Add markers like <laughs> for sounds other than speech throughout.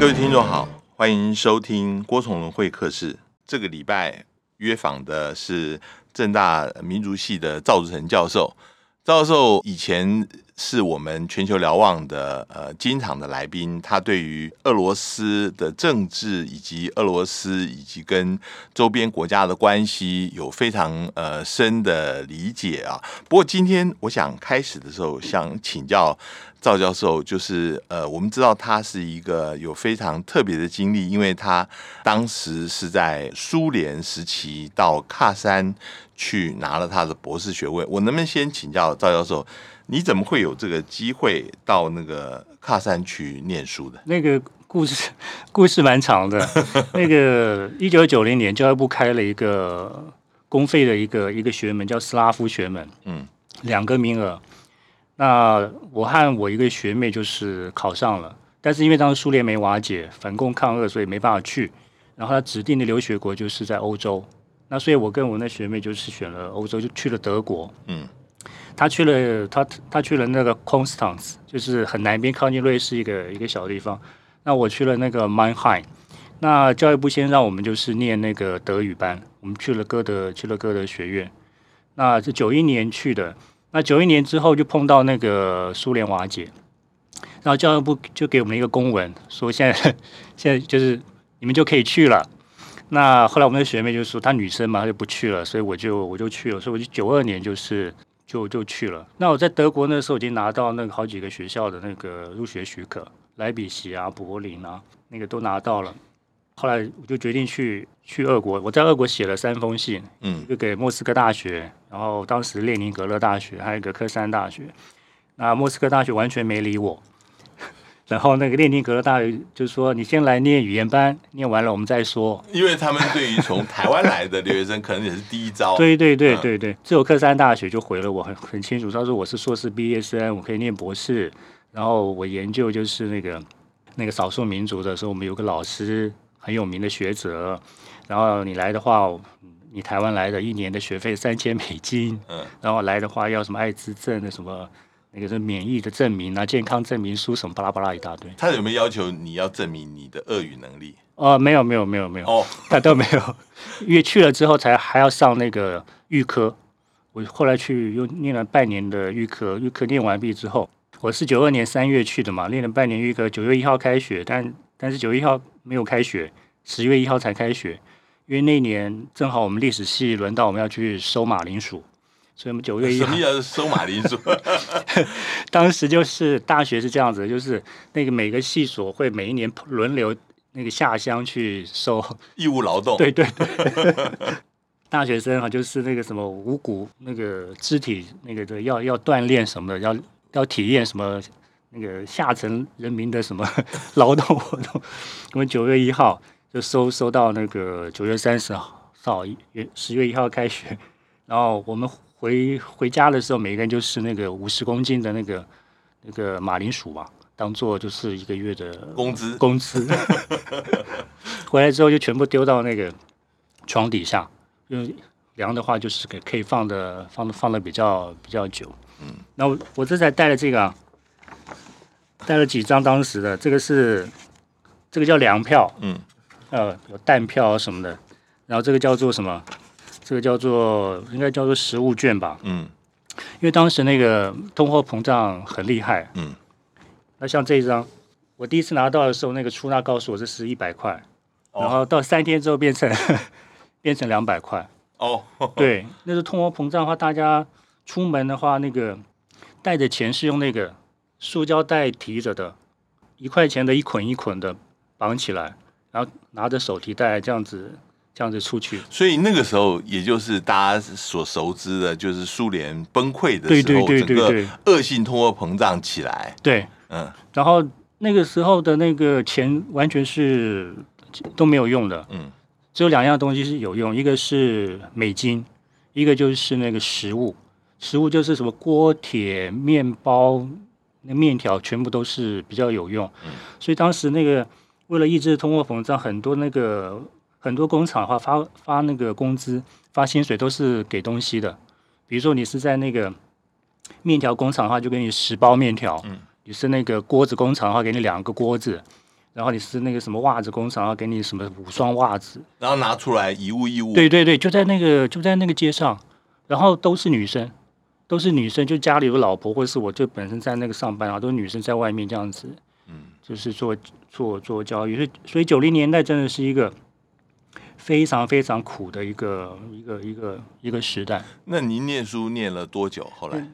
各位听众好，欢迎收听郭崇伦会客室。这个礼拜约访的是政大民族系的赵志成教授。赵教授以前是我们全球瞭望的呃经常的来宾，他对于俄罗斯的政治以及俄罗斯以及跟周边国家的关系有非常呃深的理解啊。不过今天我想开始的时候想请教。赵教授就是呃，我们知道他是一个有非常特别的经历，因为他当时是在苏联时期到喀山去拿了他的博士学位。我能不能先请教赵教授，你怎么会有这个机会到那个喀山去念书的？那个故事故事蛮长的。那个一九九零年，教育部开了一个公费的一个一个学门，叫斯拉夫学门，嗯，两个名额。那我和我一个学妹就是考上了，但是因为当时苏联没瓦解，反共抗俄，所以没办法去。然后他指定的留学国就是在欧洲，那所以我跟我那学妹就是选了欧洲，就去了德国。嗯，他去了，他他去了那个 Constance，就是很南边靠近瑞士一个一个小地方。那我去了那个 Mannheim。那教育部先让我们就是念那个德语班，我们去了歌德，去了歌德学院。那是九一年去的。那九一年之后就碰到那个苏联瓦解，然后教育部就给我们一个公文，说现在 <laughs> 现在就是你们就可以去了。那后来我们的学妹就说她女生嘛，她就不去了，所以我就我就去了，所以我就九二年就是就就去了。那我在德国那时候已经拿到那个好几个学校的那个入学许可，莱比锡啊、柏林啊，那个都拿到了。后来我就决定去去俄国，我在俄国写了三封信，嗯，就给莫斯科大学，然后当时列宁格勒大学，还有一个科山大学。那莫斯科大学完全没理我，<laughs> 然后那个列宁格勒大学就说：“你先来念语言班，念完了我们再说。”因为他们对于从台湾来的留学生，可能也是第一招。<laughs> 对对对对对，只有科山大学就回了我很很清楚，他说我是硕士毕业生，我可以念博士，然后我研究就是那个那个少数民族的时候，我们有个老师。很有名的学者，然后你来的话，你台湾来的一年的学费三千美金，嗯，然后来的话要什么艾滋症的什么那个是免疫的证明啊，健康证明书什么巴拉巴拉一大堆。他有没有要求你要证明你的俄语能力？哦，没有没有没有没有哦，他都没有，<laughs> 因为去了之后才还要上那个预科，我后来去又念了半年的预科，预科念完毕之后，我是九二年三月去的嘛，念了半年预科，九月一号开学，但但是九月一号。没有开学，十月一号才开学，因为那年正好我们历史系轮到我们要去收马铃薯，所以我们九月一号。什么叫收马铃薯？<laughs> 当时就是大学是这样子，就是那个每个系所会每一年轮流那个下乡去收义务劳动。对对对，<laughs> 大学生啊，就是那个什么五谷那个肢体那个的要要锻炼什么的，要要体验什么。那个下层人民的什么 <laughs> 劳动活动，我们九月一号就收收到那个九月三十号，到十月一号开学，然后我们回回家的时候，每个人就是那个五十公斤的那个那个马铃薯嘛，当做就是一个月的工资工资。<laughs> 回来之后就全部丢到那个床底下，因为凉的话就是可可以放的放的放的比较比较久。嗯，那我我这才带了这个啊。带了几张当时的，这个是这个叫粮票，嗯，呃，有弹票什么的，然后这个叫做什么？这个叫做应该叫做实物券吧，嗯，因为当时那个通货膨胀很厉害，嗯，那像这一张，我第一次拿到的时候，那个出纳告诉我这是一百块，哦，然后到三天之后变成变成两百块，哦，对，那是通货膨胀的话，大家出门的话，那个带的钱是用那个。塑胶袋提着的，一块钱的一捆一捆的绑起来，然后拿着手提袋这样子这样子出去。所以那个时候，也就是大家所熟知的，就是苏联崩溃的时候，整个恶性通货膨胀起来。对，嗯。然后那个时候的那个钱完全是都没有用的，嗯，只有两样东西是有用，一个是美金，一个就是那个食物，食物就是什么锅铁面包。那面条全部都是比较有用，所以当时那个为了抑制通货膨胀，很多那个很多工厂的话发发那个工资发薪水都是给东西的，比如说你是在那个面条工厂的话，就给你十包面条；嗯。你是那个锅子工厂的话，给你两个锅子；然后你是那个什么袜子工厂，要给你什么五双袜子，然后拿出来一物一物。对对对，就在那个就在那个街上，然后都是女生，都是女生，就家里有老婆，或者是我就本身在那个上班啊，都是女生在外面这样子，嗯，就是做做做教育，所以所以九零年代真的是一个非常非常苦的一个一个一个一个时代。那您念书念了多久？后来？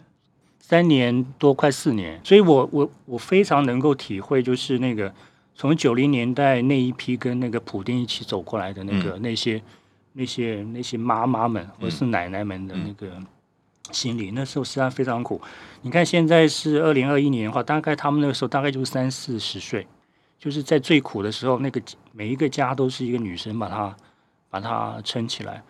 三年多，快四年，所以我我我非常能够体会，就是那个从九零年代那一批跟那个普丁一起走过来的那个、嗯、那些那些那些妈妈们或是奶奶们的那个心理，嗯、那时候实际上非常苦。你看现在是二零二一年的话，大概他们那个时候大概就是三四十岁，就是在最苦的时候，那个每一个家都是一个女生把她。把它撑起来，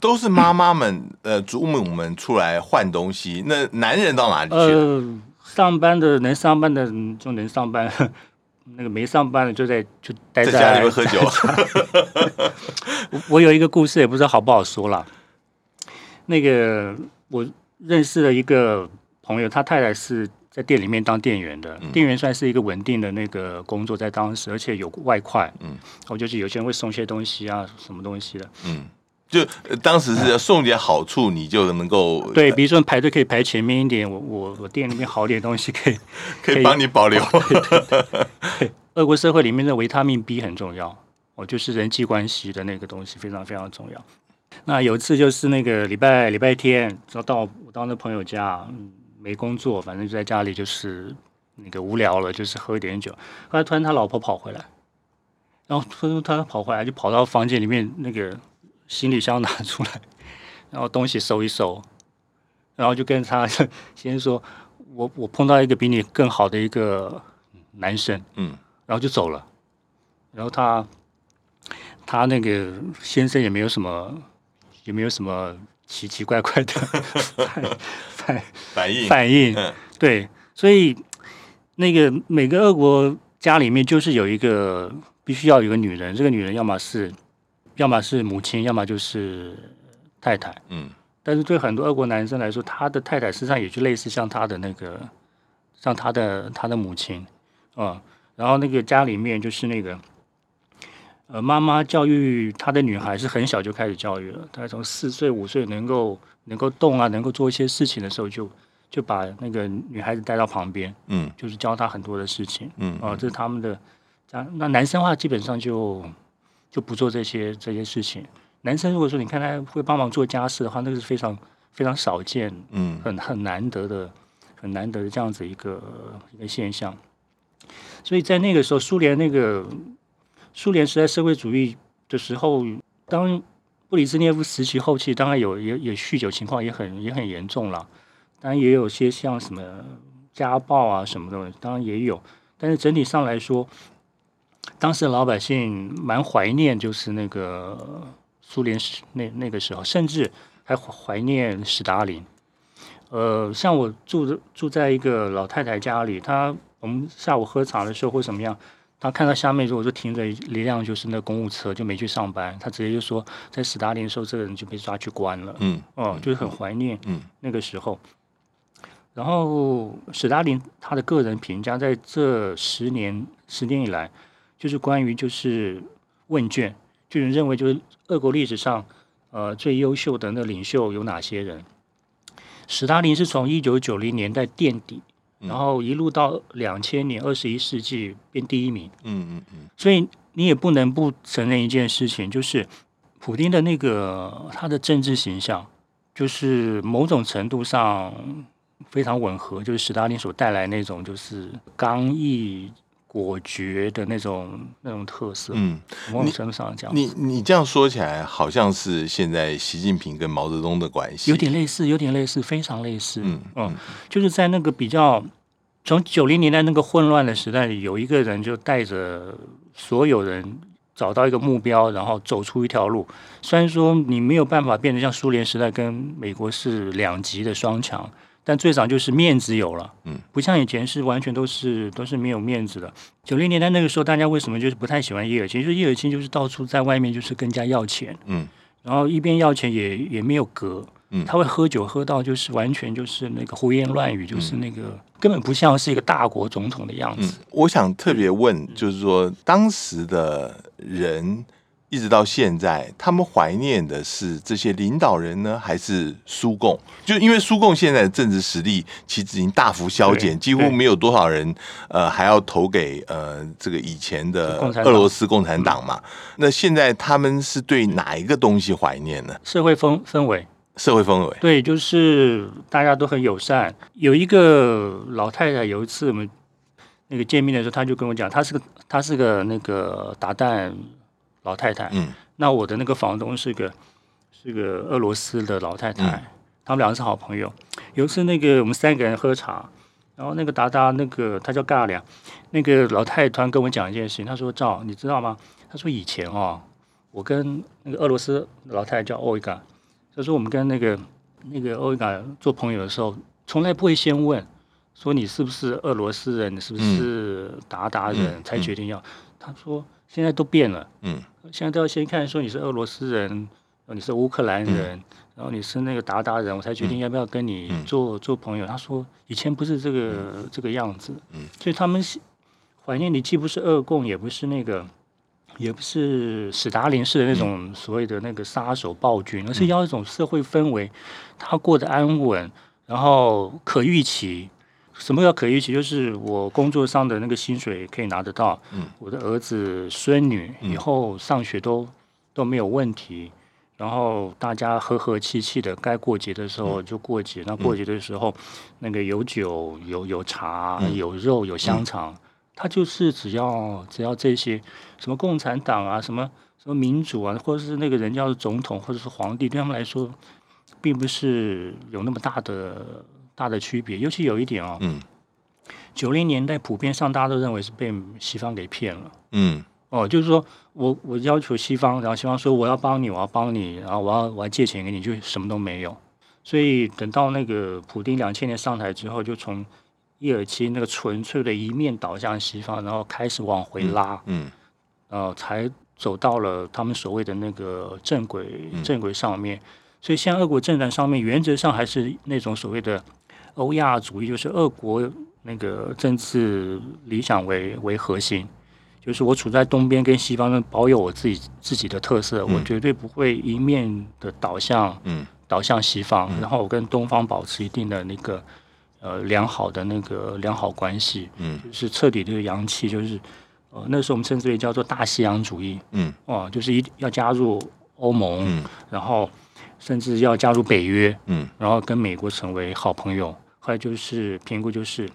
都是妈妈们、呃，祖母们出来换东西。那男人到哪里去？呃，上班的能上班的就能上班，<laughs> 那个没上班的就在就待在，在家里面喝酒。<laughs> 我我有一个故事，也不知道好不好说了。那个我认识了一个朋友，他太太是。在店里面当店员的，店员算是一个稳定的那个工作，在当时，而且有外快。嗯，我就是有些人会送些东西啊，什么东西的。嗯，就当时是要送点好处，你就能够对，比如说排队可以排前面一点，我我我店里面好点东西可以 <laughs> 可以帮你保留。对对对对，俄国社会里面的维他命 B 很重要，哦就是人际关系的那个东西非常非常重要。那有一次就是那个礼拜礼拜天，到到我到那朋友家。嗯没工作，反正就在家里，就是那个无聊了，就是喝一点酒。后来突然他老婆跑回来，然后突然他跑回来，就跑到房间里面，那个行李箱拿出来，<laughs> 然后东西收一收，然后就跟他 <laughs> 先说：“我我碰到一个比你更好的一个男生。”嗯，然后就走了。然后他他那个先生也没有什么，也没有什么。奇奇怪怪的 <laughs> 反反反应反应，对，所以那个每个俄国家里面就是有一个必须要有一个女人，这个女人要么是要么是母亲，要么就是太太，嗯，但是对很多俄国男生来说，他的太太实际上也就类似像他的那个像他的他的母亲啊、嗯，然后那个家里面就是那个。呃，妈妈教育她的女孩是很小就开始教育了。她从四岁五岁能够能够动啊，能够做一些事情的时候就，就就把那个女孩子带到旁边，嗯，就是教她很多的事情，嗯，啊、呃，这是他们的。那男生的话基本上就就不做这些这些事情。男生如果说你看他会帮忙做家事的话，那个是非常非常少见，嗯，很很难得的，很难得的这样子一个一个现象。所以在那个时候，苏联那个。苏联时代社会主义的时候，当布里兹涅夫时期后期，当然有也也酗酒情况也很也很严重了，当然也有些像什么家暴啊什么的，当然也有。但是整体上来说，当时老百姓蛮怀念，就是那个苏联时那那个时候，甚至还怀念史达林。呃，像我住的住在一个老太太家里，她我们下午喝茶的时候或怎么样。他看到下面，如果说停着一辆就是那公务车，就没去上班。他直接就说，在斯大林的时候，这个人就被抓去关了。嗯，哦，就是很怀念那个时候。嗯、然后史达林他的个人评价，在这十年十年以来，就是关于就是问卷，就是认为就是俄国历史上呃最优秀的那领袖有哪些人？史达林是从一九九零年代垫底。然后一路到两千年，二十一世纪变第一名。嗯嗯嗯。所以你也不能不承认一件事情，就是普丁的那个他的政治形象，就是某种程度上非常吻合，就是史达林所带来那种就是刚毅果决的那种那种特色。嗯，某种程度上讲，你你，这样说起来，好像是现在习近平跟毛泽东的关系，有点类似，有点类似，非常类似。嗯嗯，就是在那个比较。从九零年代那个混乱的时代里，有一个人就带着所有人找到一个目标，然后走出一条路。虽然说你没有办法变得像苏联时代跟美国是两极的双强，但最早就是面子有了。嗯，不像以前是完全都是都是没有面子的。九零年代那个时候，大家为什么就是不太喜欢叶尔钦？就是叶尔钦就是到处在外面就是跟人家要钱，嗯，然后一边要钱也也没有格，嗯，他会喝酒喝到就是完全就是那个胡言乱语，就是那个根本不像是一个大国总统的样子。嗯，我想特别问，就是说当时的人。一直到现在，他们怀念的是这些领导人呢，还是苏共？就因为苏共现在的政治实力其实已经大幅削减，几乎没有多少人呃还要投给呃这个以前的俄罗斯共产党嘛。那现在他们是对哪一个东西怀念呢？社会氛氛围，社会氛围，对，就是大家都很友善。有一个老太太，有一次我们那个见面的时候，她就跟我讲，她是个她是个那个达旦。老太太，嗯，那我的那个房东是个是个俄罗斯的老太太，嗯，他们两个是好朋友。有一次，那个我们三个人喝茶，然后那个达达，那个他叫尬良，那个老太太突然跟我讲一件事情，他说：“赵，你知道吗？他说以前哦，我跟那个俄罗斯老太太叫欧伊嘎，他说我们跟那个那个欧伊嘎做朋友的时候，从来不会先问说你是不是俄罗斯人，你是不是达达人，嗯，才决定要。他说。”现在都变了，嗯，现在都要先看说你是俄罗斯人，你是乌克兰人，嗯，然后你是那个鞑靼人，我才决定要不要跟你做，嗯，做朋友。他说以前不是这个，嗯，这个样子，嗯，所以他们怀念你既不是俄共，也不是那个，也不是史达林式的那种所谓的那个杀手暴君，而是要一种社会氛围，他过得安稳，然后可预期。什么叫可预期？就是我工作上的那个薪水可以拿得到，嗯，我的儿子孙女以后上学都都没有问题，然后大家和和气气的，该过节的时候就过节。那过节的时候，那个有酒有有茶有肉有香肠，他就是只要只要这些什么共产党啊，什么什么民主啊，或者是那个人叫做总统或者是皇帝，对他们来说，并不是有那么大的。大的区别，尤其有一点哦，嗯，九零年代普遍上大家都认为是被西方给骗了，嗯，哦，就是说我我要求西方，然后西方说我要帮你，我要帮你，然后我要我要借钱给你，就什么都没有。所以等到那个普丁两千年上台之后，就从叶尔钦那个纯粹的一面倒向西方，然后开始往回拉，嗯，然后才走到了他们所谓的那个正轨正轨上面。所以，现在俄国政坛上面，原则上还是那种所谓的。欧亚主义就是俄国那个政治理想为为核心，就是我处在东边跟西方，保有我自己自己的特色，嗯、我绝对不会一面的导向，嗯，倒向西方，嗯、然后我跟东方保持一定的那个呃良好的那个良好关系，嗯，就是彻底的洋气，就是呃那时候我们称之为叫做大西洋主义，嗯，哦，就是一要加入欧盟，嗯，然后。甚至要加入北约，嗯，然后跟美国成为好朋友。后来就是评估，就是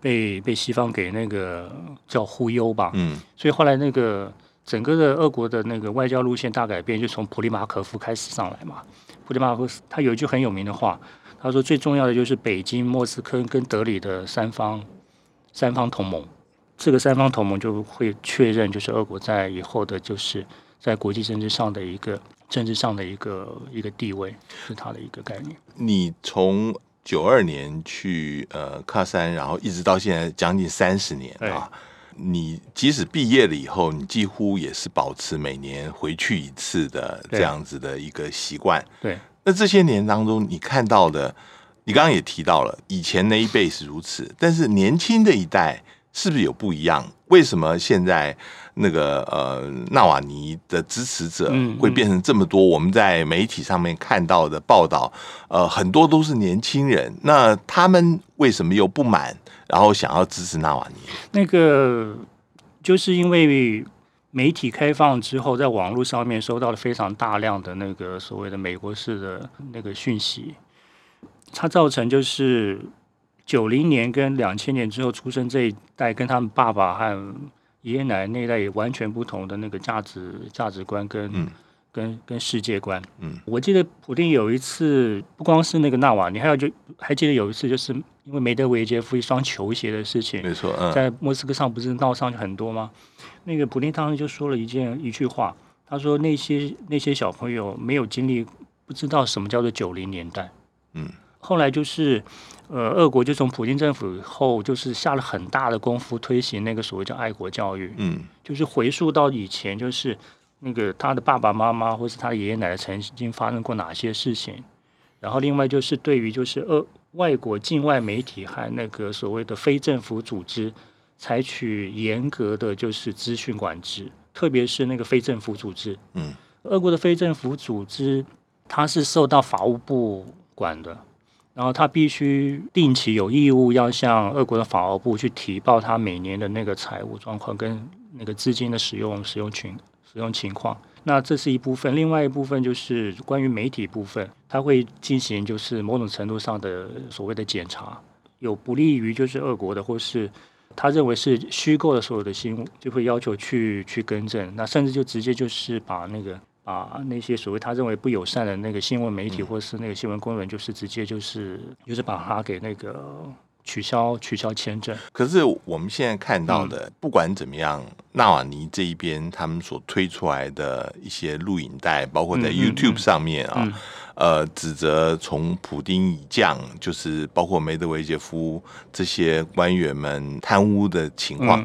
被被西方给那个叫忽悠吧，嗯。所以后来那个整个的俄国的那个外交路线大改变，就从普里马可夫开始上来嘛。普里马可夫他有一句很有名的话，他说最重要的就是北京、莫斯科跟德里的三方三方同盟。这个三方同盟就会确认，就是俄国在以后的，就是在国际政治上的一个。政治上的一个一个地位是他的一个概念。你从九二年去呃喀山，然后一直到现在将近三十年啊。你即使毕业了以后，你几乎也是保持每年回去一次的这样子的一个习惯。对。那这些年当中，你看到的，你刚刚也提到了，以前那一辈是如此，但是年轻的一代是不是有不一样？为什么现在？那个呃，纳瓦尼的支持者会变成这么多？我们在媒体上面看到的报道，呃，很多都是年轻人。那他们为什么又不满，然后想要支持纳瓦尼？那个就是因为媒体开放之后，在网络上面收到了非常大量的那个所谓的美国式的那个讯息，它造成就是九零年跟两千年之后出生这一代，跟他们爸爸和爷爷奶奶那一代也完全不同的那个价值价值观跟、嗯、跟跟世界观。嗯，我记得普丁有一次，不光是那个纳瓦你，还有就还记得有一次，就是因为梅德韦杰夫一双球鞋的事情，没错，嗯、在莫斯科上不是闹上去很多吗？那个普丁当时就说了一件一句话，他说那些那些小朋友没有经历，不知道什么叫做九零年代。嗯。后来就是，呃，俄国就从普京政府以后，就是下了很大的功夫推行那个所谓叫爱国教育，嗯，就是回溯到以前，就是那个他的爸爸妈妈或是他的爷爷奶奶曾经发生过哪些事情，然后另外就是对于就是呃外国境外媒体和那个所谓的非政府组织，采取严格的就是资讯管制，特别是那个非政府组织。嗯，俄国的非政府组织，它是受到法务部管的。然后他必须定期有义务要向俄国的法务部去提报他每年的那个财务状况跟那个资金的使用使用情使用情况。那这是一部分，另外一部分就是关于媒体部分，他会进行就是某种程度上的所谓的检查，有不利于就是俄国的或是他认为是虚构的所有的新闻，就会要求去去更正。那甚至就直接就是把那个。啊，那些所谓他认为不友善的那个新闻媒体，或是那个新闻工人，就是直接就是就是把他给那个取消取消签证。可是我们现在看到的，不管怎么样，纳瓦尼这一边他们所推出来的一些录影带，包括在 YouTube 上面啊，呃，指责从普丁以降，就是包括梅德韦杰夫这些官员们贪污的情况。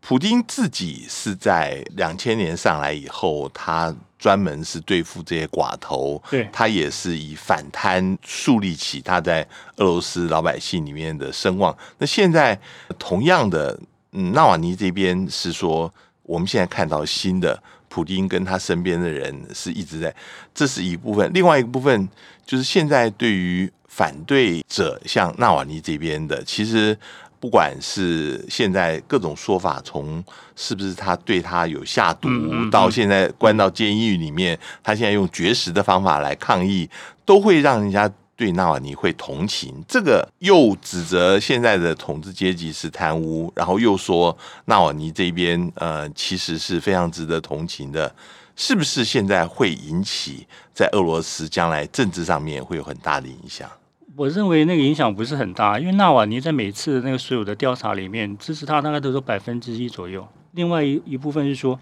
普京自己是在两千年上来以后，他。专门是对付这些寡头，对，他也是以反贪树立起他在俄罗斯老百姓里面的声望。那现在同样的，嗯，纳瓦尼这边是说，我们现在看到新的普丁跟他身边的人是一直在，这是一部分。另外一个部分就是现在对于反对者，像纳瓦尼这边的，其实。不管是现在各种说法，从是不是他对他有下毒，到现在关到监狱里面，他现在用绝食的方法来抗议，都会让人家对纳瓦尼会同情。这个又指责现在的统治阶级是贪污，然后又说纳瓦尼这边呃其实是非常值得同情的，是不是现在会引起在俄罗斯将来政治上面会有很大的影响？我认为那个影响不是很大，因为纳瓦尼在每次那个所有的调查里面，支持他大概都是百分之一左右。另外一一部分是说，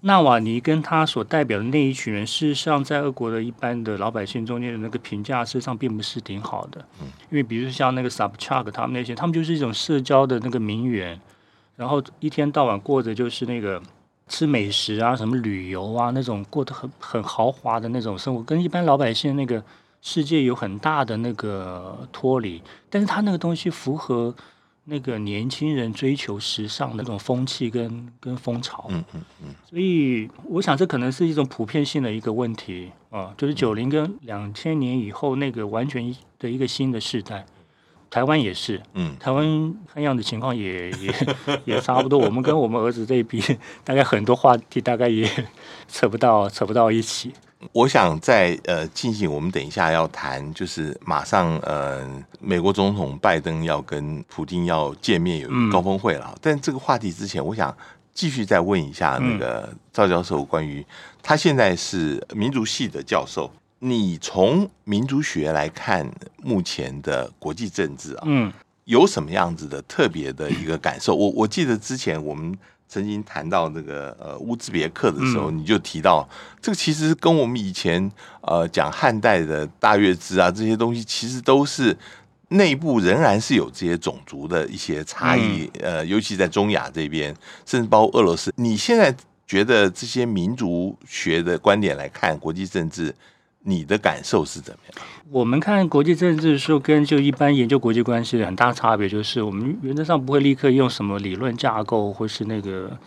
纳瓦尼跟他所代表的那一群人，事实上在俄国的一般的老百姓中间的那个评价，事实上并不是挺好的。因为比如说像那个 Subchak 他们那些，他们就是一种社交的那个名媛，然后一天到晚过着就是那个吃美食啊、什么旅游啊那种过得很很豪华的那种生活，跟一般老百姓那个。世界有很大的那个脱离，但是他那个东西符合那个年轻人追求时尚的那种风气跟跟风潮，嗯嗯嗯，所以我想这可能是一种普遍性的一个问题啊，就是九零跟两千年以后那个完全的一个新的时代，台湾也是，嗯，台湾看样子情况也也也差不多，我们跟我们儿子这一批，<laughs> 大概很多话题大概也 <laughs> 扯不到扯不到一起。我想在呃进行，我们等一下要谈，就是马上呃美国总统拜登要跟普京要见面，有一高峰会了。嗯、但这个话题之前，我想继续再问一下那个赵教授，关于他现在是民族系的教授，你从民族学来看目前的国际政治啊，嗯，有什么样子的特别的一个感受？我我记得之前我们。曾经谈到这个呃乌兹别克的时候，你就提到这个其实跟我们以前呃讲汉代的大月支啊这些东西，其实都是内部仍然是有这些种族的一些差异，呃，尤其在中亚这边，甚至包括俄罗斯。你现在觉得这些民族学的观点来看国际政治？你的感受是怎么样？我们看国际政治的时候，跟就一般研究国际关系的很大差别，就是我们原则上不会立刻用什么理论架构或是那个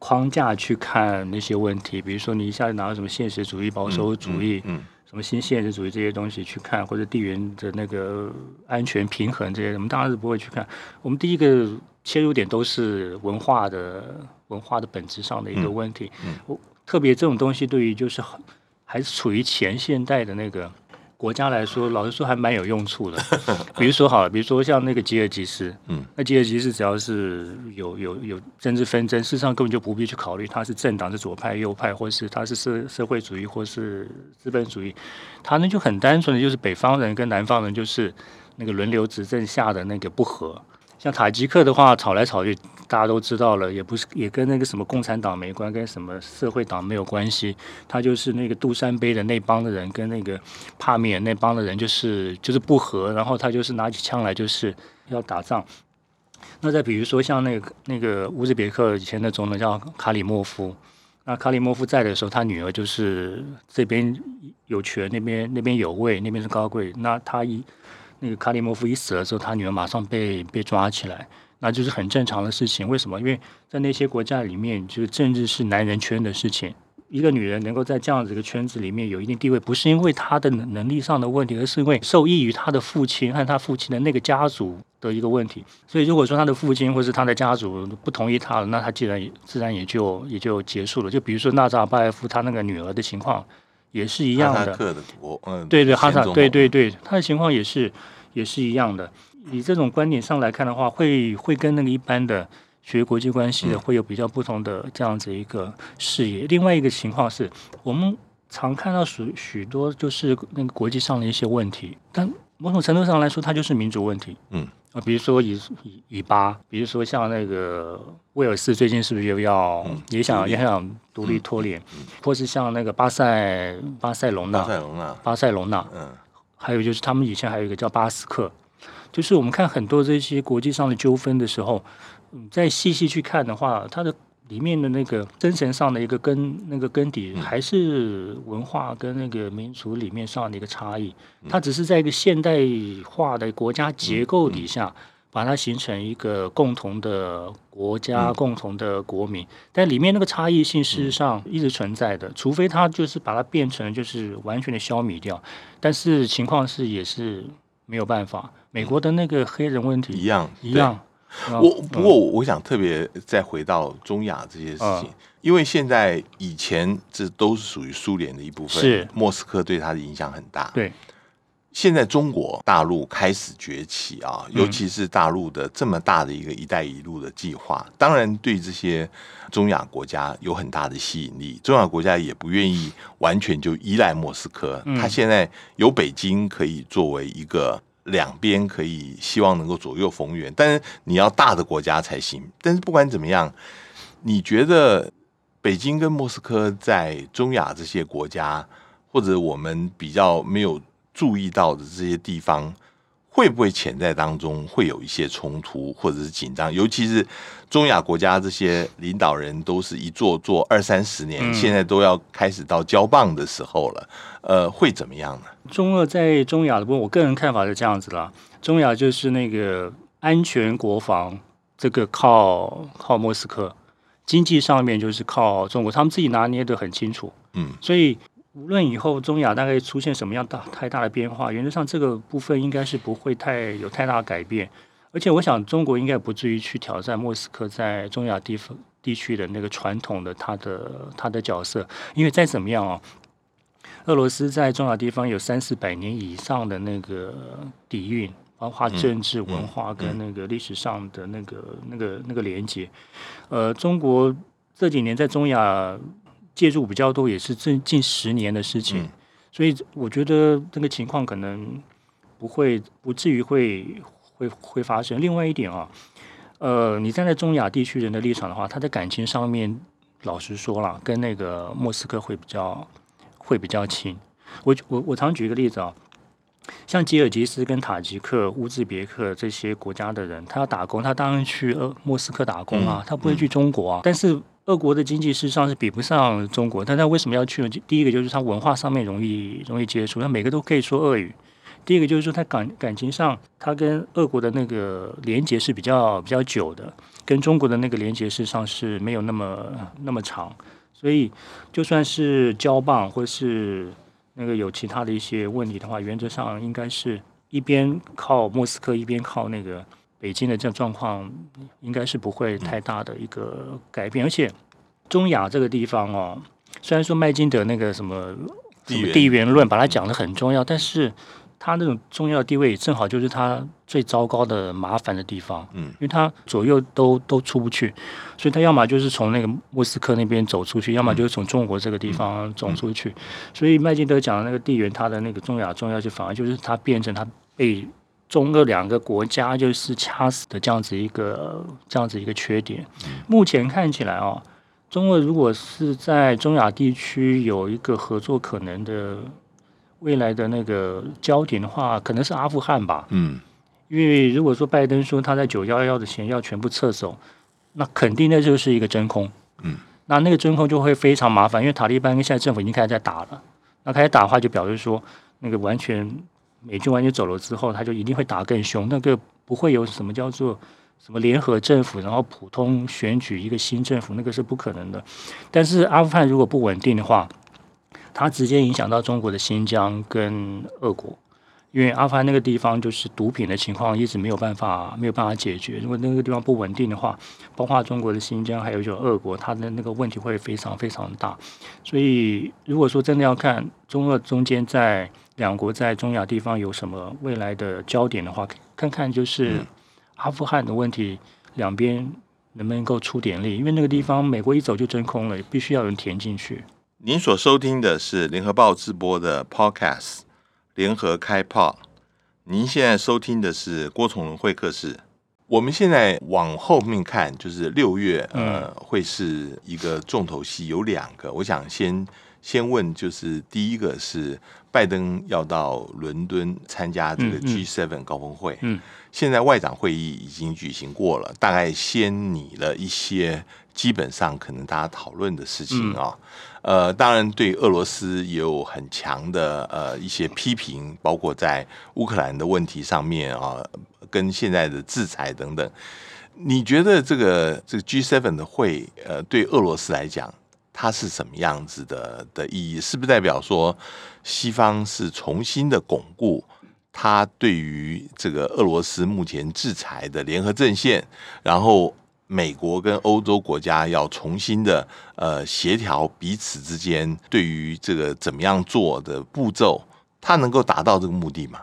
框架去看那些问题。比如说，你一下子拿到什么现实主义、保守主义，嗯，什么新现实主义这些东西去看，或者地缘的那个安全平衡这些，我们当然是不会去看。我们第一个切入点都是文化的文化的本质上的一个问题。嗯，我特别这种东西对于就是很。还是处于前现代的那个国家来说，老实说还蛮有用处的。<laughs> 比如说好了，比如说像那个吉尔吉斯，嗯，那吉尔吉斯只要是有有有政治纷争，事实上根本就不必去考虑他是政党是左派右派，或是他是社社会主义或是资本主义，他呢就很单纯的就是北方人跟南方人就是那个轮流执政下的那个不和。像塔吉克的话，吵来吵去，大家都知道了，也不是也跟那个什么共产党没关，跟什么社会党没有关系。他就是那个杜山贝的那帮的人，跟那个帕米尔那帮的人，就是就是不和，然后他就是拿起枪来就是要打仗。那再比如说像那个那个乌兹别克以前的总统叫卡里莫夫，那卡里莫夫在的时候，他女儿就是这边有权，那边那边有位，那边是高贵。那他一那个卡里莫夫一死了之后，他女儿马上被被抓起来，那就是很正常的事情。为什么？因为在那些国家里面，就是政治是男人圈的事情。一个女人能够在这样子一个圈子里面有一定地位，不是因为她的能力上的问题，而是因为受益于她的父亲和她父亲的那个家族的一个问题。所以，如果说她的父亲或是她的家族不同意她了，那她既然自然也就也就结束了。就比如说纳扎尔巴耶夫他那个女儿的情况也是一样的。哈萨克的国，嗯，对对，哈萨，对对对，他的情况也是也是一样的。以这种观点上来看的话，会会跟那个一般的。学国际关系的会有比较不同的这样子一个视野。另外一个情况是，我们常看到许许多就是那个国际上的一些问题，但某种程度上来说，它就是民族问题。嗯啊，比如说以以以巴，比如说像那个威尔士最近是不是又要也想也想独立脱联，或是像那个巴塞巴塞隆纳，巴塞隆纳，巴塞隆纳，嗯，还有就是他们以前还有一个叫巴斯克，就是我们看很多这些国际上的纠纷的时候。你再细细去看的话，它的里面的那个精神上的一个根，那个根底还是文化跟那个民族里面上的一个差异。它只是在一个现代化的国家结构底下，把它形成一个共同的国家、共同的国民。但里面那个差异性事实上一直存在的，除非它就是把它变成就是完全的消弭掉。但是情况是也是没有办法。美国的那个黑人问题一样一样。我不过我想特别再回到中亚这些事情，因为现在以前这都是属于苏联的一部分，是莫斯科对它的影响很大。对，现在中国大陆开始崛起啊，尤其是大陆的这么大的一个“一带一路”的计划，当然对这些中亚国家有很大的吸引力。中亚国家也不愿意完全就依赖莫斯科，它现在有北京可以作为一个。两边可以希望能够左右逢源，但是你要大的国家才行。但是不管怎么样，你觉得北京跟莫斯科在中亚这些国家，或者我们比较没有注意到的这些地方，会不会潜在当中会有一些冲突或者是紧张？尤其是中亚国家这些领导人都是一做做二三十年，现在都要开始到交棒的时候了，呃，会怎么样呢？中俄在中亚的部分，我个人看法是这样子啦。中亚就是那个安全国防，这个靠靠莫斯科；经济上面就是靠中国，他们自己拿捏的很清楚。嗯，所以无论以后中亚大概出现什么样大太大的变化，原则上这个部分应该是不会太有太大的改变。而且我想，中国应该不至于去挑战莫斯科在中亚地方地区的那个传统的他的他的角色，因为再怎么样啊。俄罗斯在中亚地方有三四百年以上的那个底蕴，包括政治、文化跟那个历史上的那个、那个、那个连接。呃，中国这几年在中亚介入比较多，也是近近十年的事情，所以我觉得这个情况可能不会不至于会会会发生。另外一点啊，呃，你站在中亚地区人的立场的话，他在感情上面，老实说了，跟那个莫斯科会比较。会比较亲。我我我常举一个例子啊，像吉尔吉斯跟塔吉克、乌兹别克这些国家的人，他要打工，他当然去呃莫斯科打工啊，他不会去中国啊。但是俄国的经济事实上是比不上中国，但他为什么要去呢？第一个就是他文化上面容易容易接触，他每个都可以说俄语。第一个就是说他感感情上，他跟俄国的那个连接是比较比较久的，跟中国的那个连接事实上是没有那么那么长。所以，就算是交棒，或是那个有其他的一些问题的话，原则上应该是一边靠莫斯科，一边靠那个北京的这状况，应该是不会太大的一个改变。而且，中亚这个地方哦，虽然说麦金德那个什么什么地缘论把它讲得很重要，但是。他那种重要的地位，正好就是他最糟糕的麻烦的地方。嗯，因为他左右都都出不去，所以他要么就是从那个莫斯科那边走出去，要么就是从中国这个地方走出去。所以麦金德讲的那个地缘，他的那个中亚重要，就反而就是他变成他被中俄两个国家就是掐死的这样子一个这样子一个缺点。目前看起来啊，中俄如果是在中亚地区有一个合作可能的。未来的那个焦点的话，可能是阿富汗吧。嗯，因为如果说拜登说他在九幺幺的前要全部撤走，那肯定那就是一个真空。嗯，那那个真空就会非常麻烦，因为塔利班跟现在政府已经开始在打了。那开始打的话，就表示说，那个完全美军完全走了之后，他就一定会打更凶。那个不会有什么叫做什么联合政府，然后普通选举一个新政府，那个是不可能的。但是阿富汗如果不稳定的话，它直接影响到中国的新疆跟俄国。因为阿富汗那个地方就是毒品的情况一直没有办法没有办法解决，如果那个地方不稳定的话，包括中国的新疆还有就俄国，它的那个问题会非常非常大。所以如果说真的要看中俄中间在两国在中亚地方有什么未来的焦点的话，看看就是阿富汗的问题，两边能不能够出点力？因为那个地方美国一走就真空了，必须要有人填进去。您所收听的是联合报直播的 Podcast。联合开炮，您现在收听的是郭崇伦会客室。我们现在往后面看，就是六月，呃，会是一个重头戏，有两个。我想先先问，就是第一个是拜登要到伦敦参加这个 G7 高峰会。嗯，现在外长会议已经举行过了，大概先拟了一些基本上可能大家讨论的事情啊。呃，当然对俄罗斯也有很强的呃一些批评，包括在乌克兰的问题上面啊，跟现在的制裁等等。你觉得这个这个 G7 的会，呃，对俄罗斯来讲，它是什么样子的的意义？是不是代表说西方是重新的巩固它对于这个俄罗斯目前制裁的联合阵线，然后？美国跟欧洲国家要重新的呃协调彼此之间对于这个怎么样做的步骤，它能够达到这个目的吗？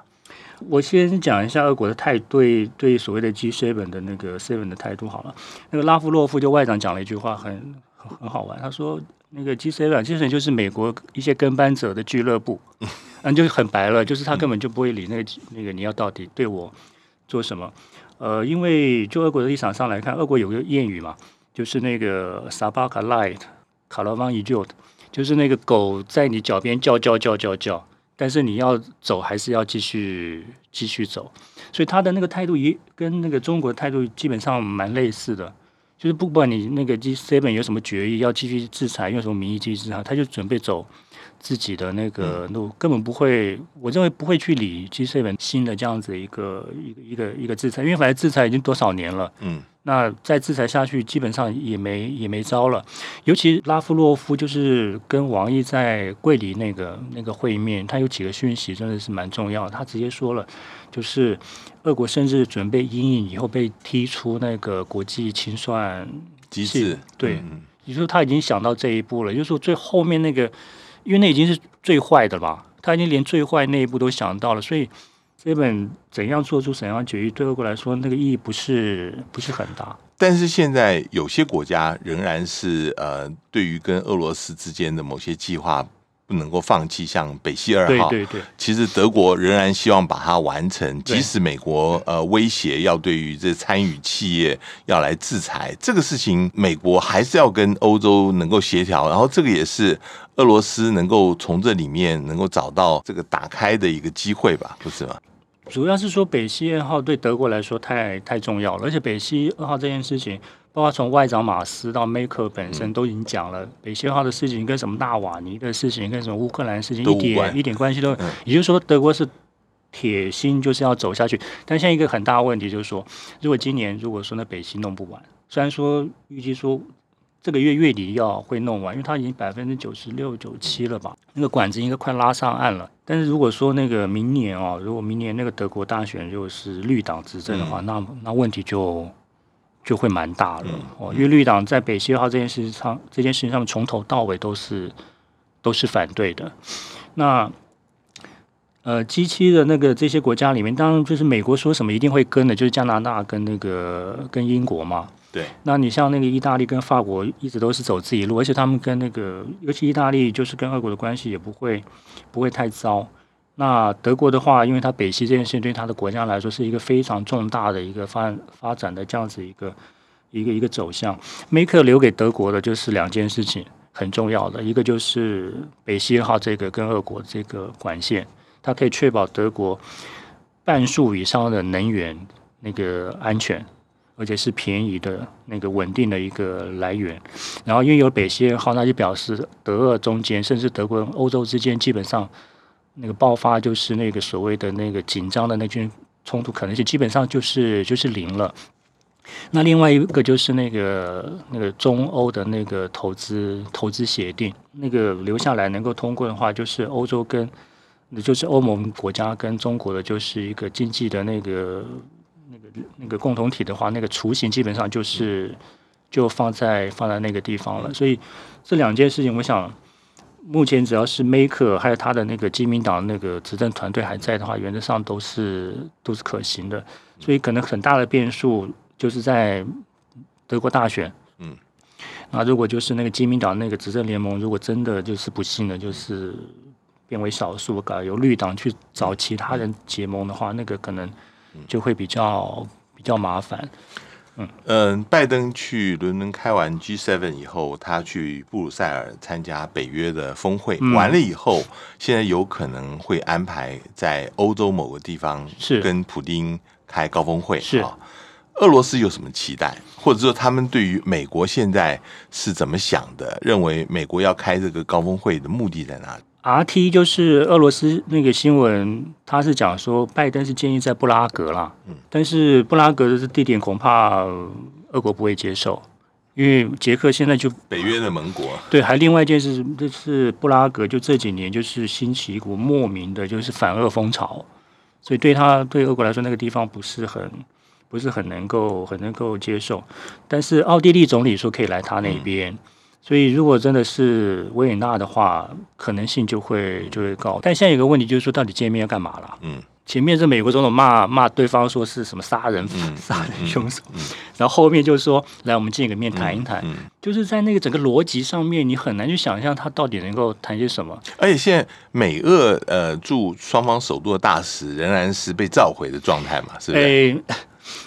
我先讲一下俄国的态，对对所谓的 G7 的那个 Seven 的态度好了。那个拉夫洛夫就外长讲了一句话很，很很好玩，他说那个 G seven 其实就是美国一些跟班者的俱乐部，<laughs> 嗯，就是很白了，就是他根本就不会理那个那个你要到底对我做什么。呃，因为就俄国的立场上来看，俄国有个谚语嘛，就是那个 Sabaka Light，卡拉邦依旧，就是那个狗在你脚边叫叫叫叫叫，但是你要走还是要继续继续走，所以他的那个态度也跟那个中国态度基本上蛮类似的，就是不管你那个 G7 有什么决议，要继续制裁，用什么名义继续制裁，他就准备走。自己的那个路根本不会，我认为不会去理 G7 新的这样子一个一个一个一个制裁，因为反正制裁已经多少年了，嗯，那再制裁下去基本上也没也没招了。尤其拉夫洛夫就是跟王毅在桂林那个那个会面，他有几个讯息真的是蛮重要。他直接说了，就是俄国甚至准备因应以后被踢出那个国际清算机制，对，也就是他已经想到这一步了，就是说最后面那个。因为那已经是最坏的了，他已经连最坏那一步都想到了，所以这本怎样做出怎样决议，对俄国来说那个意义不是不是很大。但是现在有些国家仍然是呃，对于跟俄罗斯之间的某些计划。不能够放弃，像北溪二号，对对对，其实德国仍然希望把它完成，即使美国呃威胁要对于这参与企业要来制裁，这个事情美国还是要跟欧洲能够协调，然后这个也是俄罗斯能够从这里面能够找到这个打开的一个机会吧，不是吗？主要是说北溪二号对德国来说太太重要了，而且北溪二号这件事情。包括从外长马斯到梅克本身都已经讲了，北溪号的事情跟什么纳瓦尼的事情跟什么乌克兰的事情一点一点关系都，也就是说德国是铁心就是要走下去。但现在一个很大的问题就是说，如果今年如果说那北溪弄不完，虽然说预计说这个月月底要会弄完，因为它已经百分之九十六九七了吧，那个管子应该快拉上岸了。但是如果说那个明年哦，如果明年那个德国大选又是绿党执政的话，那那问题就。就会蛮大了哦，因为绿党在北溪号这件事上，这件事情上面从头到尾都是都是反对的。那呃，G 七的那个这些国家里面，当然就是美国说什么一定会跟的，就是加拿大跟那个跟英国嘛。对。那你像那个意大利跟法国一直都是走自己路，而且他们跟那个尤其意大利就是跟俄国的关系也不会不会太糟。那德国的话，因为它北溪这件事情对它的国家来说是一个非常重大的一个发发展的这样子一个一个一个走向。梅克留给德国的就是两件事情很重要的，一个就是北溪号这个跟俄国这个管线，它可以确保德国半数以上的能源那个安全。而且是便宜的那个稳定的一个来源。然后因为有北溪二号，那就表示德俄中间，甚至德国跟欧洲之间，基本上那个爆发就是那个所谓的那个紧张的那军冲突可能性，基本上就是就是零了。那另外一个就是那个那个中欧的那个投资投资协定，那个留下来能够通过的话，就是欧洲跟，那就是欧盟国家跟中国的就是一个经济的那个那个那个共同体的话，那个雏形基本上就是就放在放在那个地方了。所以这两件事情，我想目前只要是梅克还有他的那个基民党那个执政团队还在的话，原则上都是都是可行的。所以可能很大的变数。就是在德国大选，嗯，那如果就是那个基民党那个执政联盟，如果真的就是不幸的，就是变为少数，改由绿党去找其他人结盟的话，那个可能就会比较比较麻烦。嗯。嗯，拜登去伦敦开完 G7 以后，他去布鲁塞尔参加北约的峰会，嗯、完了以后，现在有可能会安排在欧洲某个地方是。跟普丁开高峰会是。俄罗斯有什么期待，或者说他们对于美国现在是怎么想的？认为美国要开这个高峰会的目的在哪？里？RT 就是俄罗斯那个新闻，他是讲说拜登是建议在布拉格啦，嗯，但是布拉格的地点恐怕俄国不会接受，因为捷克现在就北约的盟国，对，还另外一件事就是布拉格就这几年就是兴起一股莫名的就是反俄风潮，所以对他对俄国来说那个地方不是很。不是很能够很能够接受，但是奥地利总理说可以来他那边，嗯、所以如果真的是维也纳的话，可能性就会就会高。但现在有个问题就是说，到底见面要干嘛了？嗯，前面是美国总统骂骂对方说是什么杀人、嗯、杀人凶手，嗯嗯、然后后面就是说来我们见个面谈一谈，就是在那个整个逻辑上面，你很难去想象他到底能够谈些什么。而且现在美俄呃驻双方首都的大使仍然是被召回的状态嘛，是不是？欸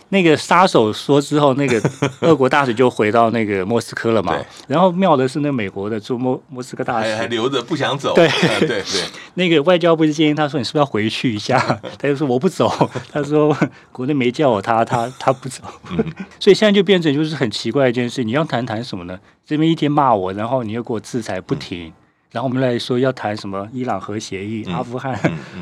那个杀手说之后，那个 <laughs> 俄国大使就回到那个莫斯科了嘛。对然后妙的是，那美国的驻莫莫斯科大使还，还留着不想走。对、嗯、对对。<laughs> 那个外交部就建议他说：“你是不是要回去一下？” <laughs> 他就说：“我不走。”他说：“国内没叫我他，他他他不走。嗯”所以现在就变成就是很奇怪一件事。你要谈谈什么呢？这边一天骂我，然后你又给我制裁不停，嗯、然后我们来说要谈什么伊朗核协议、嗯、阿富汗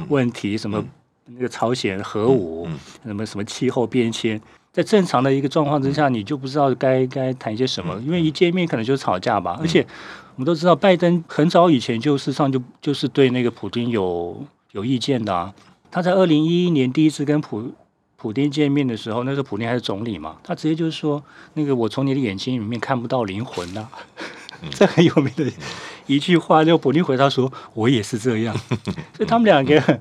问题什么。嗯那个朝鲜核武，什么什么气候变迁，在正常的一个状况之下，你就不知道该该谈些什么，因为一见面可能就吵架吧。而且我们都知道，拜登很早以前就事实上就就是对那个普京有有意见的、啊。他在二零一一年第一次跟普普丁见面的时候，那时候普丁还是总理嘛，他直接就是说，那个我从你的眼睛里面看不到灵魂呐、啊，<laughs> 这很有名的一句话。就普丁回答说，我也是这样。所以他们两个。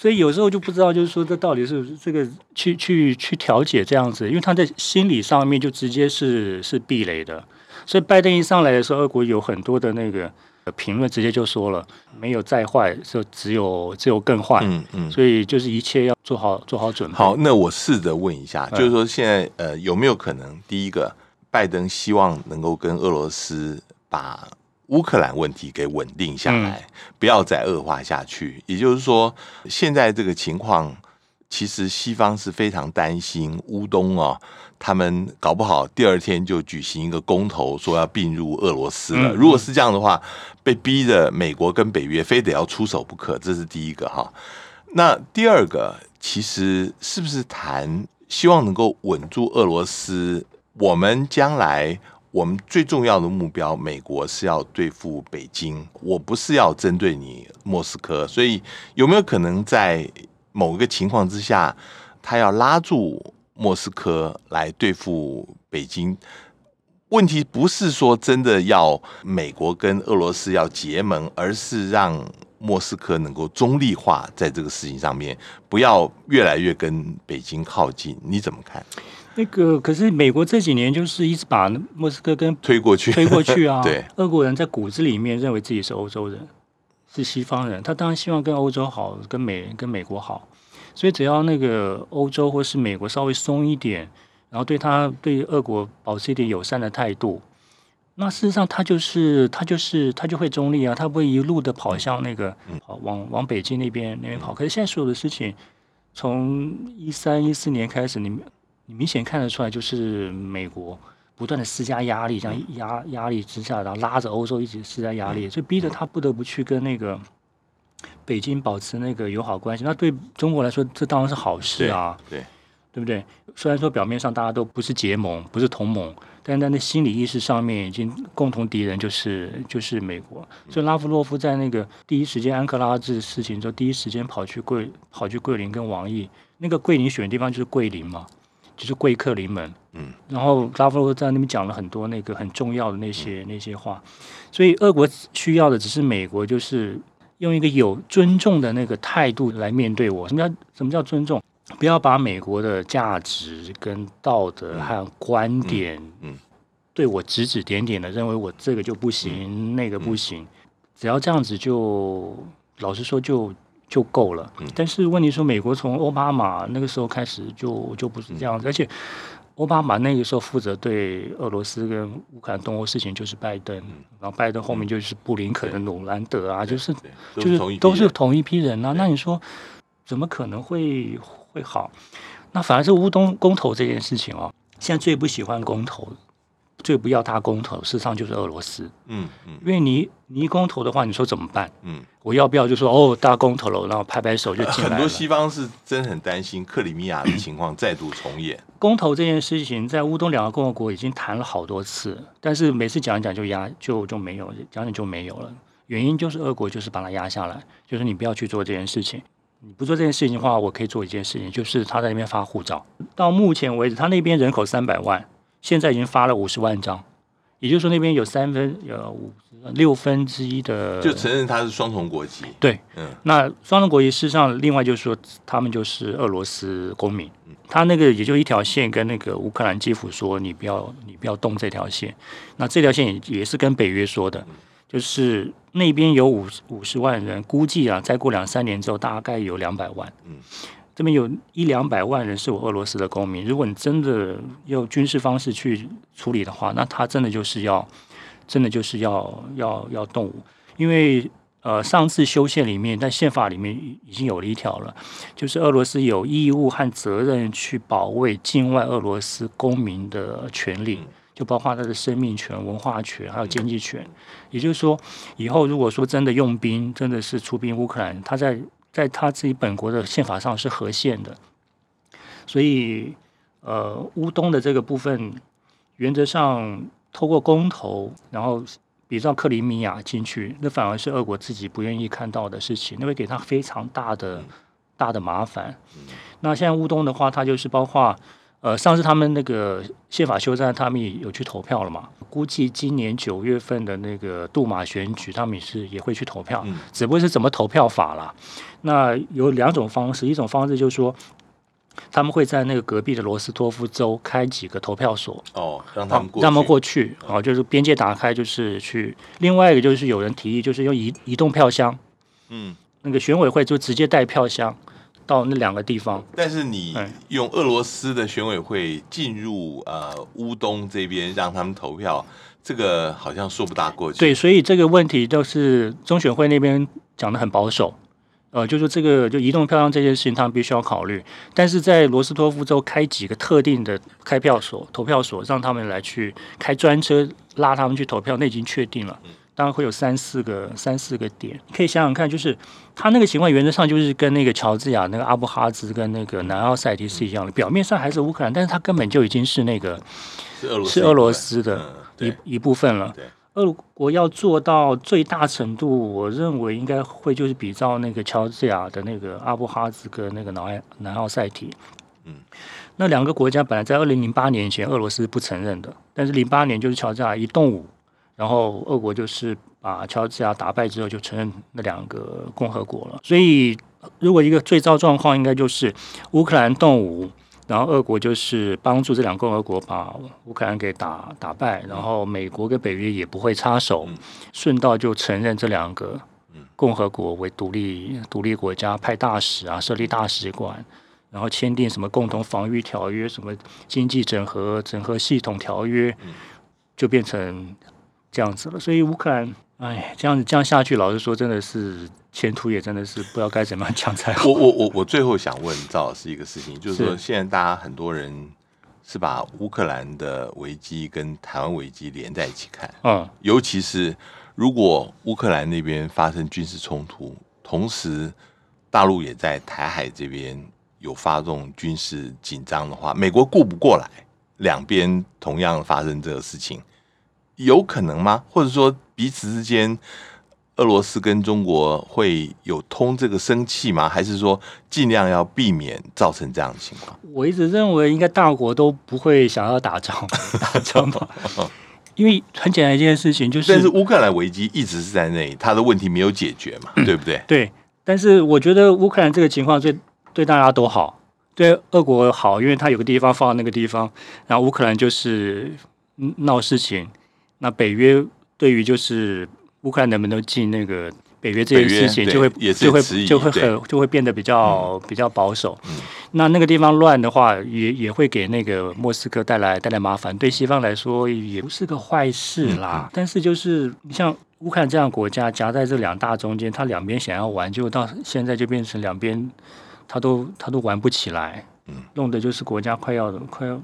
所以有时候就不知道，就是说这到底是这个去去去调解这样子，因为他在心理上面就直接是是壁垒的。所以拜登一上来的时候，俄国有很多的那个评论，直接就说了，没有再坏，就只有只有更坏。嗯嗯。所以就是一切要做好做好准备。好，那我试着问一下，就是说现在呃有没有可能，第一个，拜登希望能够跟俄罗斯把。乌克兰问题给稳定下来，不要再恶化下去。也就是说，现在这个情况，其实西方是非常担心乌东哦，他们搞不好第二天就举行一个公投，说要并入俄罗斯了。如果是这样的话，被逼的美国跟北约非得要出手不可，这是第一个哈。那第二个，其实是不是谈希望能够稳住俄罗斯？我们将来。我们最重要的目标，美国是要对付北京，我不是要针对你莫斯科，所以有没有可能在某一个情况之下，他要拉住莫斯科来对付北京？问题不是说真的要美国跟俄罗斯要结盟，而是让莫斯科能够中立化，在这个事情上面，不要越来越跟北京靠近。你怎么看？那个可是美国这几年就是一直把莫斯科跟推过去，推过去啊。<laughs> 对，俄国人在骨子里面认为自己是欧洲人，是西方人，他当然希望跟欧洲好，跟美跟美国好。所以只要那个欧洲或是美国稍微松一点，然后对他对俄国保持一点友善的态度，那事实上他就是他就是他就会中立啊，他不会一路的跑向那个跑往往北京那边那边跑。可是现在所有的事情，从一三一四年开始，你。你明显看得出来，就是美国不断的施加压力，这样压压力之下，然后拉着欧洲一直施加压力，所以逼着他不得不去跟那个北京保持那个友好关系。那对中国来说，这当然是好事啊，对，对，对不对？虽然说表面上大家都不是结盟，不是同盟。但在那心理意识上面，已经共同敌人就是就是美国。所以拉夫洛夫在那个第一时间安克拉治事情之后，第一时间跑去桂跑去桂林跟王毅。那个桂林选的地方就是桂林嘛，就是贵客临门。嗯。然后拉夫洛夫在那边讲了很多那个很重要的那些那些话。所以俄国需要的只是美国，就是用一个有尊重的那个态度来面对我。什么叫什么叫尊重？不要把美国的价值跟道德和观点，嗯，对我指指点点的，认为我这个就不行，那个不行，只要这样子就，老实说就就够了。但是问题说，美国从奥巴马那个时候开始就就不是这样子，而且奥巴马那个时候负责对俄罗斯跟乌克兰东欧事情就是拜登，然后拜登后面就是布林肯、努兰德啊，就是就是都是同一批人。啊。那你说怎么可能会？会好，那反而是乌东公投这件事情哦，现在最不喜欢公投，最不要大公投，事实上就是俄罗斯。嗯嗯，因为你你一公投的话，你说怎么办？嗯，我要不要就说哦，大公投了，然后拍拍手就进来了。很多西方是真的很担心克里米亚的情况再度重演。<clears throat> 公投这件事情在乌东两个共和国已经谈了好多次，但是每次讲一讲就压就就没有，讲讲就没有了。原因就是俄国就是把它压下来，就是你不要去做这件事情。你不做这件事情的话，我可以做一件事情，就是他在那边发护照。到目前为止，他那边人口三百万，现在已经发了五十万张，也就是说那边有三分有五六分之一的就承认他是双重国籍。对，嗯，那双重国籍事实上，另外就是说他们就是俄罗斯公民。他那个也就一条线，跟那个乌克兰基辅说，你不要你不要动这条线。那这条线也也是跟北约说的。就是那边有五五十万人，估计啊，再过两三年之后，大概有两百万。嗯，这边有一两百万人是我俄罗斯的公民。如果你真的用军事方式去处理的话，那他真的就是要，真的就是要要要动武。因为呃，上次修宪里面，在宪法里面已经有了一条了，就是俄罗斯有义务和责任去保卫境外俄罗斯公民的权利。就包括他的生命权、文化权，还有经济权。也就是说，以后如果说真的用兵，真的是出兵乌克兰，他在在他自己本国的宪法上是合宪的。所以，呃，乌东的这个部分，原则上透过公投，然后比照克里米亚进去，那反而是俄国自己不愿意看到的事情，那会给他非常大的大的麻烦。那现在乌东的话，它就是包括。呃，上次他们那个宪法修正，他们也有去投票了嘛？估计今年九月份的那个杜马选举，他们也是也会去投票，只不过是怎么投票法啦。那有两种方式，一种方式就是说，他们会在那个隔壁的罗斯托夫州开几个投票所，哦，让他们过去，让他们过去，哦，就是边界打开，就是去。另外一个就是有人提议，就是用移移动票箱，嗯，那个选委会就直接带票箱。到那两个地方，但是你用俄罗斯的选委会进入呃乌东这边让他们投票，这个好像说不大过去。对，所以这个问题都是中选会那边讲的很保守，呃，就是这个就移动票箱这件事情，他们必须要考虑。但是在罗斯托夫州开几个特定的开票所、投票所，让他们来去开专车拉他们去投票，那已经确定了。当然会有三四个、三四个点，你可以想想看，就是他那个情况，原则上就是跟那个乔治亚、那个阿布哈兹跟那个南奥塞梯是一样的，表面上还是乌克兰，但是他根本就已经是那个是俄罗斯的一一部分了。对俄国要做到最大程度，我认为应该会就是比照那个乔治亚的那个阿布哈兹跟那个南南奥塞梯。嗯，那两个国家本来在二零零八年前俄罗斯不承认的，但是零八年就是乔治亚一动武。然后，俄国就是把乔治亚打败之后，就承认那两个共和国了。所以，如果一个最糟状况，应该就是乌克兰动武，然后俄国就是帮助这两个共和国把乌克兰给打打败，然后美国跟北约也不会插手，顺道就承认这两个共和国为独立独立国家，派大使啊，设立大使馆，然后签订什么共同防御条约，什么经济整合整合系统条约，就变成。这样子了，所以乌克兰，哎，这样子这样下去，老实说，真的是前途也真的是不知道该怎么样讲才好。<laughs> 我我我我最后想问赵老师一个事情，就是说现在大家很多人是把乌克兰的危机跟台湾危机连在一起看。嗯，尤其是如果乌克兰那边发生军事冲突，同时大陆也在台海这边有发动军事紧张的话，美国顾不过来，两边同样发生这个事情，有可能吗？或者说彼此之间？俄罗斯跟中国会有通这个生气吗？还是说尽量要避免造成这样的情况？我一直认为，应该大国都不会想要打仗，<laughs> 打仗吧？因为很简单一件事情就是，但是乌克兰危机一直是在那里，他的问题没有解决嘛，嗯、对不对？对。但是我觉得乌克兰这个情况对对大家都好，对俄国好，因为他有个地方放那个地方，然后乌克兰就是闹事情，那北约对于就是。乌克兰能不能进那个北约这件事情，就会就会就会很就会变得比较比较保守。那那个地方乱的话，也也会给那个莫斯科带来带来麻烦。对西方来说，也不是个坏事啦。但是就是你像乌克兰这样的国家夹在这两大中间，他两边想要玩，就到现在就变成两边他都他都玩不起来。嗯弄的就是国家快要快要。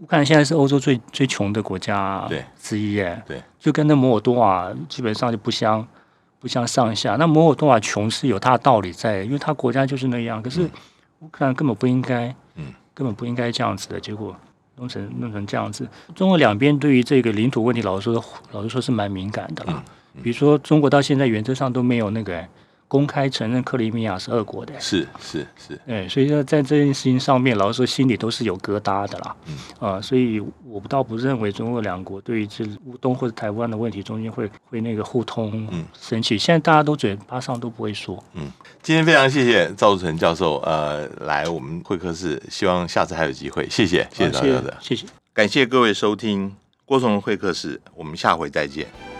乌克兰现在是欧洲最最穷的国家之一耶，对，就跟那摩尔多瓦基本上就不相不相上下。那摩尔多瓦穷是有它的道理在，因为它国家就是那样。可是乌克兰根本不应该，嗯，根本不应该这样子的，结果弄成弄成这样子。中俄两边对于这个领土问题，老实说，老实说是蛮敏感的啦。比如说，中国到现在原则上都没有那个。公开承认克里米亚是俄国的，是是是，哎，所以说在这件事情上面，老实说心里都是有疙瘩的啦。嗯啊，所以我倒不认为中俄两国对于这乌东或者台湾的问题中间会会那个互通嗯生气。现在大家都嘴巴上都不会说。嗯，今天非常谢谢赵志成教授呃来我们会客室，希望下次还有机会。谢谢谢谢赵教授，谢谢，感谢各位收听郭崇仁会客室，我们下回再见。